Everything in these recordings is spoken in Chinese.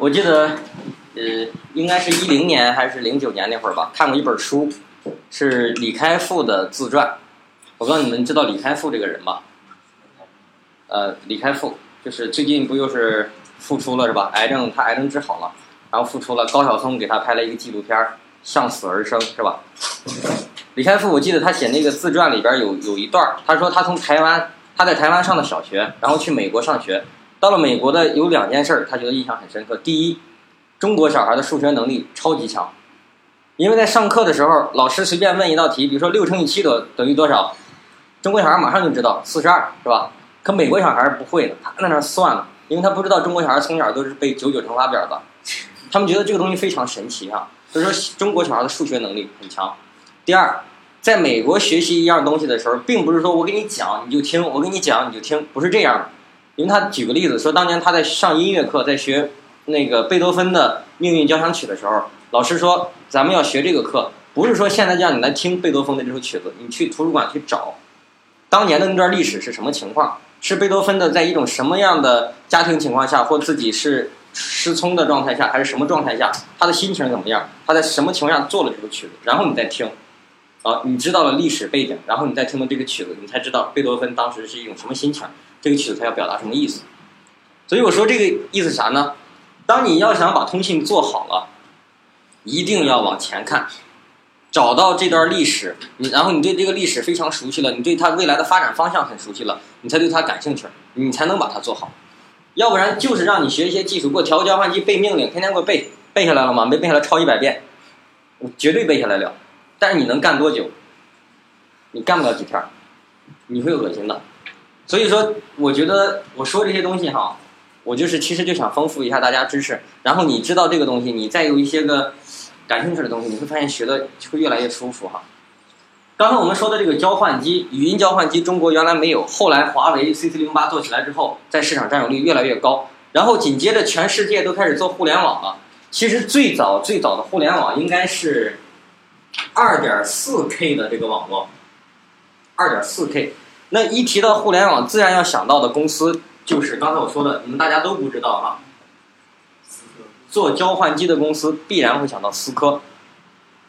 我记得，呃，应该是一零年还是零九年那会儿吧，看过一本书，是李开复的自传。我告诉你们知道李开复这个人吗？呃，李开复就是最近不又是复出了是吧？癌症他癌症治好了，然后复出了。高晓松给他拍了一个纪录片《向死而生》是吧？李开复我记得他写那个自传里边有有一段，他说他从台湾他在台湾上的小学，然后去美国上学。到了美国的有两件事，他觉得印象很深刻。第一，中国小孩的数学能力超级强，因为在上课的时候，老师随便问一道题，比如说六乘以七等等于多少，中国小孩马上就知道四十二，是吧？可美国小孩不会的，他在那算了，因为他不知道中国小孩从小都是背九九乘法表的，他们觉得这个东西非常神奇啊。所以说中国小孩的数学能力很强。第二，在美国学习一样东西的时候，并不是说我给你讲你就听，我给你讲你就听，不是这样的。因为他举个例子说，当年他在上音乐课，在学那个贝多芬的命运交响曲的时候，老师说咱们要学这个课，不是说现在让你来听贝多芬的这首曲子，你去图书馆去找，当年的那段历史是什么情况？是贝多芬的在一种什么样的家庭情况下，或自己是失聪的状态下，还是什么状态下，他的心情怎么样？他在什么情况下做了这首曲子？然后你再听，啊，你知道了历史背景，然后你再听到这个曲子，你才知道贝多芬当时是一种什么心情。这个曲子它要表达什么意思？所以我说这个意思啥呢？当你要想把通信做好了，一定要往前看，找到这段历史，你然后你对这个历史非常熟悉了，你对它未来的发展方向很熟悉了，你才对它感兴趣，你才能把它做好。要不然就是让你学一些技术，给我调个交换机背命令，天天给我背，背下来了吗？没背下来抄一百遍，我绝对背下来了。但是你能干多久？你干不了几天，你会恶心的。所以说，我觉得我说这些东西哈，我就是其实就想丰富一下大家知识。然后你知道这个东西，你再有一些个感兴趣的东西，你会发现学的会越来越舒服哈。刚才我们说的这个交换机，语音交换机，中国原来没有，后来华为 CC 零八做起来之后，在市场占有率越来越高。然后紧接着全世界都开始做互联网了。其实最早最早的互联网应该是二点四 K 的这个网络，二点四 K。那一提到互联网，自然要想到的公司就是刚才我说的，你们大家都不知道哈。做交换机的公司必然会想到思科。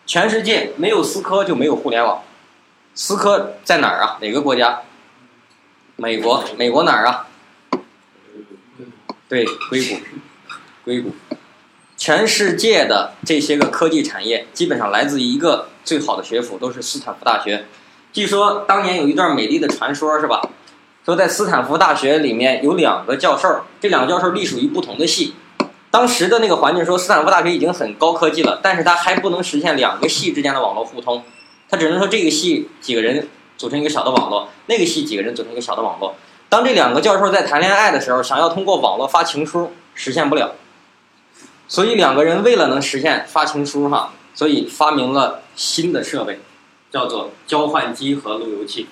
全世界没有思科就没有互联网。思科在哪儿啊？哪个国家？美国。美国哪儿啊？对，硅谷。硅谷。全世界的这些个科技产业，基本上来自一个最好的学府，都是斯坦福大学。据说当年有一段美丽的传说，是吧？说在斯坦福大学里面有两个教授，这两个教授隶属于不同的系。当时的那个环境说，斯坦福大学已经很高科技了，但是它还不能实现两个系之间的网络互通，它只能说这个系几个人组成一个小的网络，那个系几个人组成一个小的网络。当这两个教授在谈恋爱的时候，想要通过网络发情书，实现不了。所以两个人为了能实现发情书，哈，所以发明了新的设备。叫做交换机和路由器，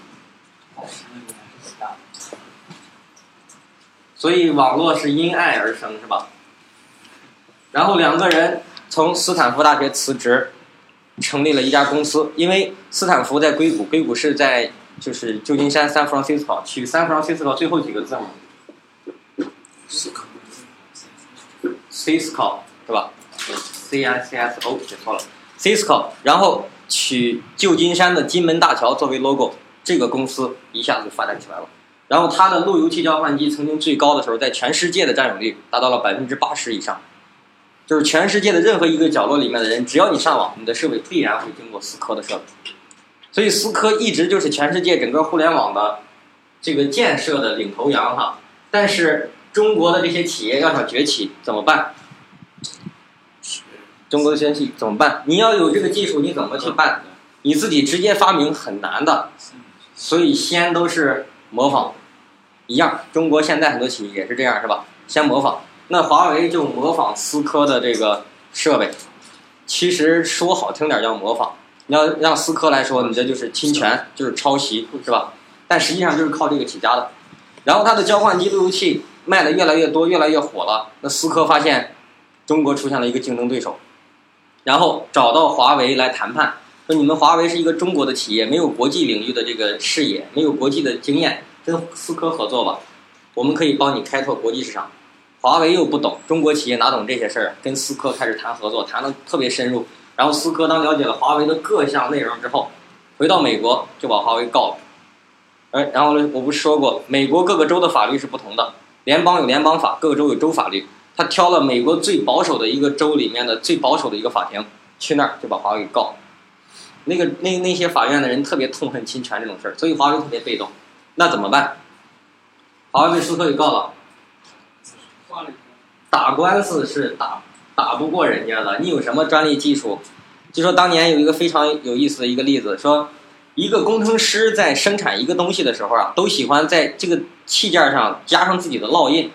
所以网络是因爱而生，是吧？然后两个人从斯坦福大学辞职，成立了一家公司。因为斯坦福在硅谷，硅谷是在就是旧金山 San Francisco，取 San Francisco 最后几个字母，Cisco 是吧？C I C S O 写错了，Cisco，然后。取旧金山的金门大桥作为 logo，这个公司一下子就发展起来了。然后它的路由器交换机曾经最高的时候，在全世界的占有率达到了百分之八十以上，就是全世界的任何一个角落里面的人，只要你上网，你的设备必然会经过思科的设备。所以思科一直就是全世界整个互联网的这个建设的领头羊哈。但是中国的这些企业要想崛起怎么办？中国的先进怎么办？你要有这个技术，你怎么去办？你自己直接发明很难的，所以先都是模仿，一样。中国现在很多企业也是这样，是吧？先模仿。那华为就模仿思科的这个设备，其实说好听点叫模仿，你要让思科来说，你这就是侵权，就是抄袭，是吧？但实际上就是靠这个起家的。然后它的交换机路由器卖的越来越多，越来越火了。那思科发现中国出现了一个竞争对手。然后找到华为来谈判，说你们华为是一个中国的企业，没有国际领域的这个视野，没有国际的经验，跟思科合作吧，我们可以帮你开拓国际市场。华为又不懂，中国企业哪懂这些事儿？跟思科开始谈合作，谈的特别深入。然后思科当了解了华为的各项内容之后，回到美国就把华为告了。哎，然后呢，我不是说过，美国各个州的法律是不同的，联邦有联邦法，各个州有州法律。他挑了美国最保守的一个州里面的最保守的一个法庭，去那儿就把华为给告。那个那那些法院的人特别痛恨侵权这种事儿，所以华为特别被动。那怎么办？华为被思科给告了。打官司是打打不过人家的，你有什么专利技术？就说当年有一个非常有意思的一个例子，说一个工程师在生产一个东西的时候啊，都喜欢在这个器件上加上自己的烙印。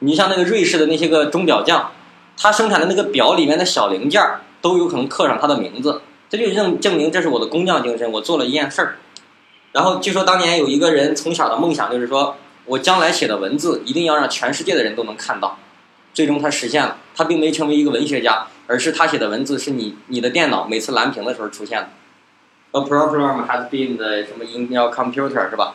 你像那个瑞士的那些个钟表匠，他生产的那个表里面的小零件都有可能刻上他的名字，这就证证明这是我的工匠精神，我做了一件事儿。然后据说当年有一个人从小的梦想就是说。我将来写的文字一定要让全世界的人都能看到，最终他实现了。他并没成为一个文学家，而是他写的文字是你你的电脑每次蓝屏的时候出现的。A program has been the 什么 in your computer 是吧？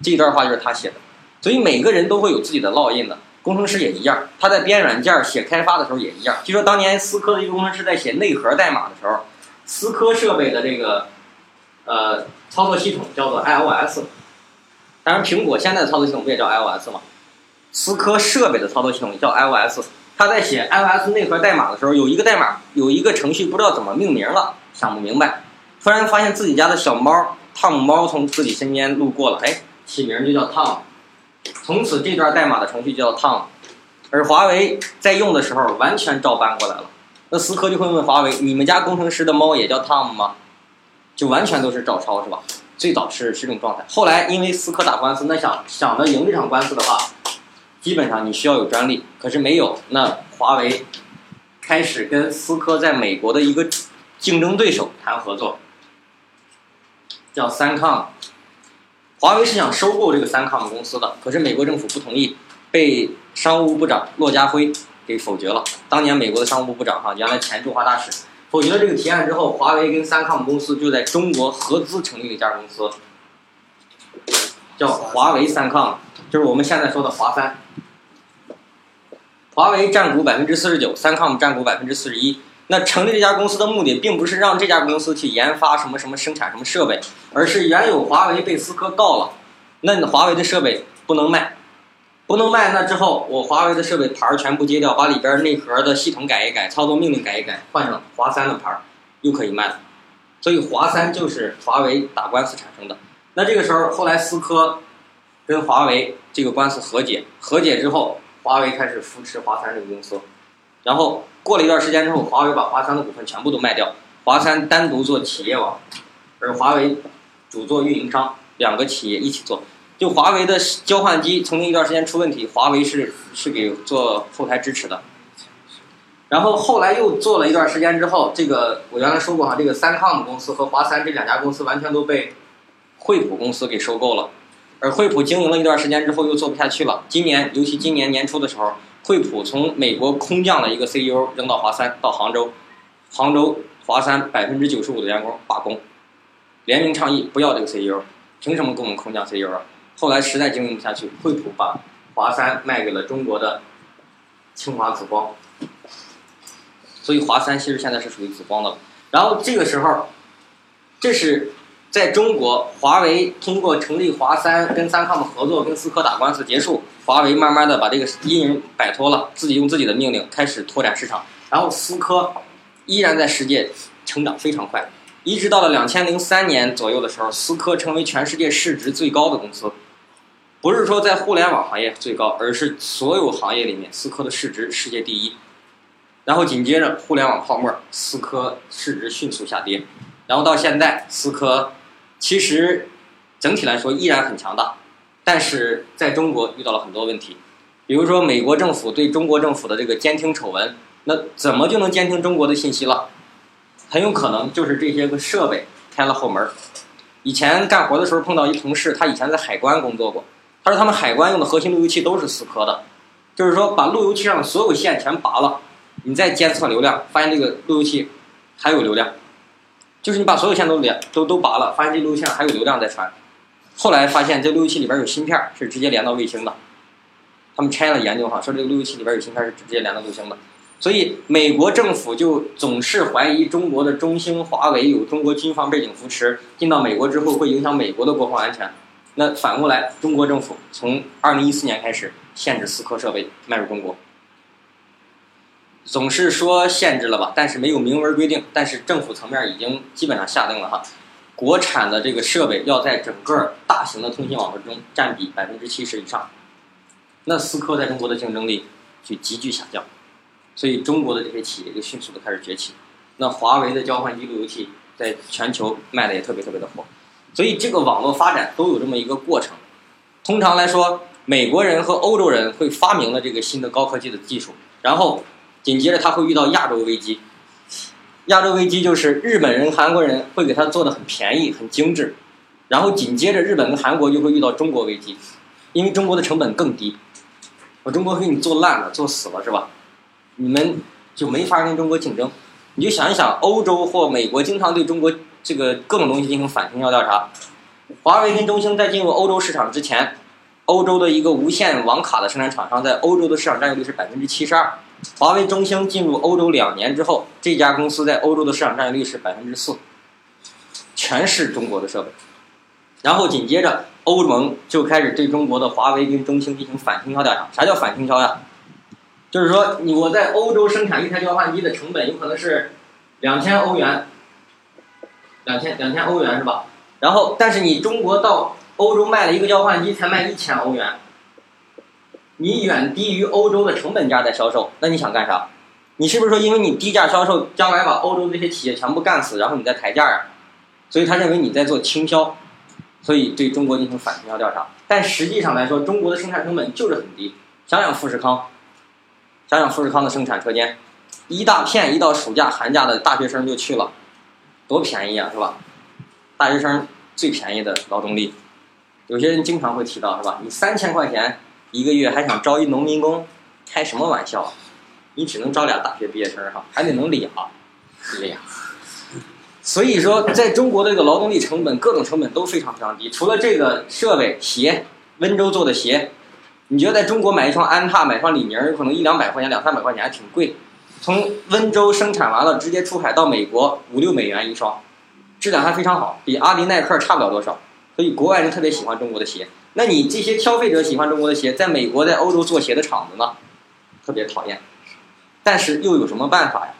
这段话就是他写的。所以每个人都会有自己的烙印的，工程师也一样。他在编软件写开发的时候也一样。据说当年思科的一个工程师在写内核代码的时候，思科设备的这个呃操作系统叫做 iOS。当然，苹果现在的操作系统不也叫 iOS 吗？思科设备的操作系统叫 iOS。他在写 iOS 内核代码的时候，有一个代码，有一个程序不知道怎么命名了，想不明白。突然发现自己家的小猫汤姆猫从自己身边路过了，哎，起名就叫 Tom。从此这段代码的程序叫 Tom。而华为在用的时候完全照搬过来了。那思科就会问华为：“你们家工程师的猫也叫 Tom 吗？”就完全都是照抄，是吧？最早是是这种状态，后来因为思科打官司，那想想着赢这场官司的话，基本上你需要有专利，可是没有。那华为开始跟思科在美国的一个竞争对手谈合作，叫三抗。华为是想收购这个三康公司的，可是美国政府不同意，被商务部长骆家辉给否决了。当年美国的商务部部长哈，原来前驻华大使。否决了这个提案之后，华为跟三康公司就在中国合资成立了一家公司，叫华为三康，就是我们现在说的华三。华为占股百分之四十九，三康占股百分之四十一。那成立这家公司的目的，并不是让这家公司去研发什么什么生产什么设备，而是原有华为被思科告了，那你华为的设备不能卖。不能卖，那之后我华为的设备牌儿全部揭掉，把里边内核的系统改一改，操作命令改一改，换上华三的牌儿，又可以卖了。所以华三就是华为打官司产生的。那这个时候，后来思科跟华为这个官司和解，和解之后，华为开始扶持华三这个公司。然后过了一段时间之后，华为把华三的股份全部都卖掉，华三单独做企业网，而华为主做运营商，两个企业一起做。就华为的交换机曾经一段时间出问题，华为是是给做后台支持的。然后后来又做了一段时间之后，这个我原来说过哈，这个三康公司和华三这两家公司完全都被惠普公司给收购了。而惠普经营了一段时间之后又做不下去了。今年尤其今年年初的时候，惠普从美国空降了一个 CEO 扔到华三到杭州，杭州华三百分之九十五的员工罢工，联名倡议不要这个 CEO，凭什么给我们空降 CEO 啊？后来实在经营不下去，惠普把华三卖给了中国的清华紫光，所以华三其实现在是属于紫光的。然后这个时候，这是在中国，华为通过成立华三跟三康的合作，跟思科打官司结束，华为慢慢的把这个阴影摆脱了，自己用自己的命令开始拓展市场。然后思科依然在世界成长非常快，一直到了两千零三年左右的时候，思科成为全世界市值最高的公司。不是说在互联网行业最高，而是所有行业里面，思科的市值世界第一。然后紧接着互联网泡沫，思科市值迅速下跌。然后到现在，思科其实整体来说依然很强大，但是在中国遇到了很多问题，比如说美国政府对中国政府的这个监听丑闻，那怎么就能监听中国的信息了？很有可能就是这些个设备开了后门。以前干活的时候碰到一同事，他以前在海关工作过。他说他们海关用的核心路由器都是思科的，就是说把路由器上的所有线全拔了，你再监测流量，发现这个路由器还有流量，就是你把所有线都连都都拔了，发现这路由线还有流量在传，后来发现这路由器里边有芯片，是直接连到卫星的。他们拆了研究哈，说这个路由器里边有芯片是直接连到卫星的。所以美国政府就总是怀疑中国的中兴、华为有中国军方背景扶持，进到美国之后会影响美国的国防安全。那反过来，中国政府从二零一四年开始限制思科设备卖入中国，总是说限制了吧，但是没有明文规定。但是政府层面已经基本上下定了哈，国产的这个设备要在整个大型的通信网络中占比百分之七十以上，那思科在中国的竞争力就急剧下降。所以中国的这些企业就迅速的开始崛起，那华为的交换机路由器在全球卖的也特别特别的火，所以这个网络发展都有这么一个过程。通常来说，美国人和欧洲人会发明了这个新的高科技的技术，然后紧接着他会遇到亚洲危机。亚洲危机就是日本人、韩国人会给他做的很便宜、很精致，然后紧接着日本跟韩国就会遇到中国危机，因为中国的成本更低，我中国给你做烂了、做死了，是吧？你们就没法跟中国竞争，你就想一想，欧洲或美国经常对中国这个各种东西进行反倾销调查。华为跟中兴在进入欧洲市场之前，欧洲的一个无线网卡的生产厂商在欧洲的市场占有率是百分之七十二。华为、中兴进入欧洲两年之后，这家公司在欧洲的市场占有率是百分之四，全是中国的设备。然后紧接着，欧盟就开始对中国的华为跟中兴进行反倾销调查。啥叫反倾销呀？就是说，你我在欧洲生产一台交换机的成本有可能是两千欧元，两千两千欧元是吧？然后，但是你中国到欧洲卖了一个交换机才卖一千欧元，你远低于欧洲的成本价在销售，那你想干啥？你是不是说因为你低价销售，将来把欧洲这些企业全部干死，然后你再抬价啊？所以他认为你在做倾销，所以对中国进行反倾销调查。但实际上来说，中国的生产成本就是很低，想想富士康。想想富士康的生产车间，一大片，一到暑假、寒假的大学生就去了，多便宜啊，是吧？大学生最便宜的劳动力，有些人经常会提到，是吧？你三千块钱一个月还想招一农民工，开什么玩笑？你只能招俩大学毕业生哈，还得能俩，俩。所以说，在中国的这个劳动力成本，各种成本都非常非常低，除了这个设备，鞋，温州做的鞋。你觉得在中国买一双安踏、买双李宁，有可能一两百块钱、两三百块钱还挺贵。从温州生产完了，直接出海到美国，五六美元一双，质量还非常好，比阿迪耐克差不了多少。所以国外人特别喜欢中国的鞋。那你这些消费者喜欢中国的鞋，在美国、在欧洲做鞋的厂子呢，特别讨厌。但是又有什么办法呀？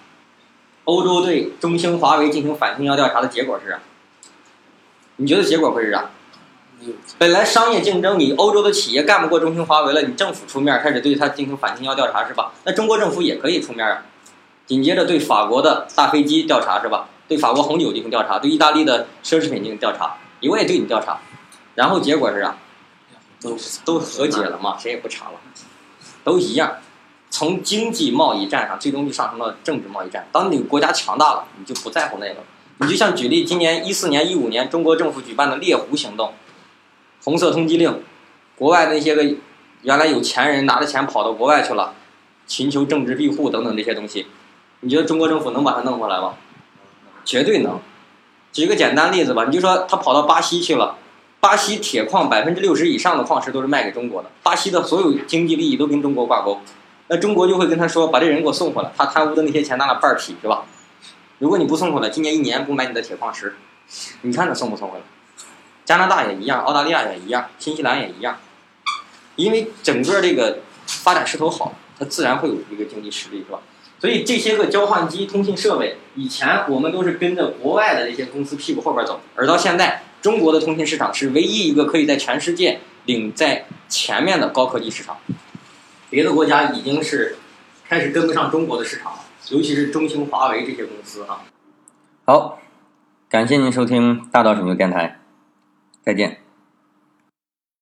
欧洲对中兴、华为进行反倾销调查的结果是？你觉得结果会是啥？本来商业竞争，你欧洲的企业干不过中兴、华为了，你政府出面开始对它进行反倾销调查是吧？那中国政府也可以出面啊。紧接着对法国的大飞机调查是吧？对法国红酒进行调查，对意大利的奢侈品进行调查，我也对你调查。然后结果是啥？都都和解了嘛，谁也不查了，都一样。从经济贸易战上，最终就上升到政治贸易战。当你国家强大了，你就不在乎那个。你就像举例，今年一四年、一五年，中国政府举办的猎狐行动。红色通缉令，国外的那些个原来有钱人拿着钱跑到国外去了，寻求政治庇护等等这些东西，你觉得中国政府能把他弄回来吗？绝对能。举个简单例子吧，你就说他跑到巴西去了，巴西铁矿百分之六十以上的矿石都是卖给中国的，巴西的所有经济利益都跟中国挂钩，那中国就会跟他说，把这人给我送回来，他贪污的那些钱拿了半儿劈是吧？如果你不送回来，今年一年不买你的铁矿石，你看他送不送回来？加拿大也一样，澳大利亚也一样，新西兰也一样，因为整个这个发展势头好，它自然会有一个经济实力，是吧？所以这些个交换机、通信设备，以前我们都是跟着国外的这些公司屁股后边走，而到现在，中国的通信市场是唯一一个可以在全世界领在前面的高科技市场，别的国家已经是开始跟不上中国的市场了，尤其是中兴、华为这些公司哈。好，感谢您收听大道拯救电台。再见。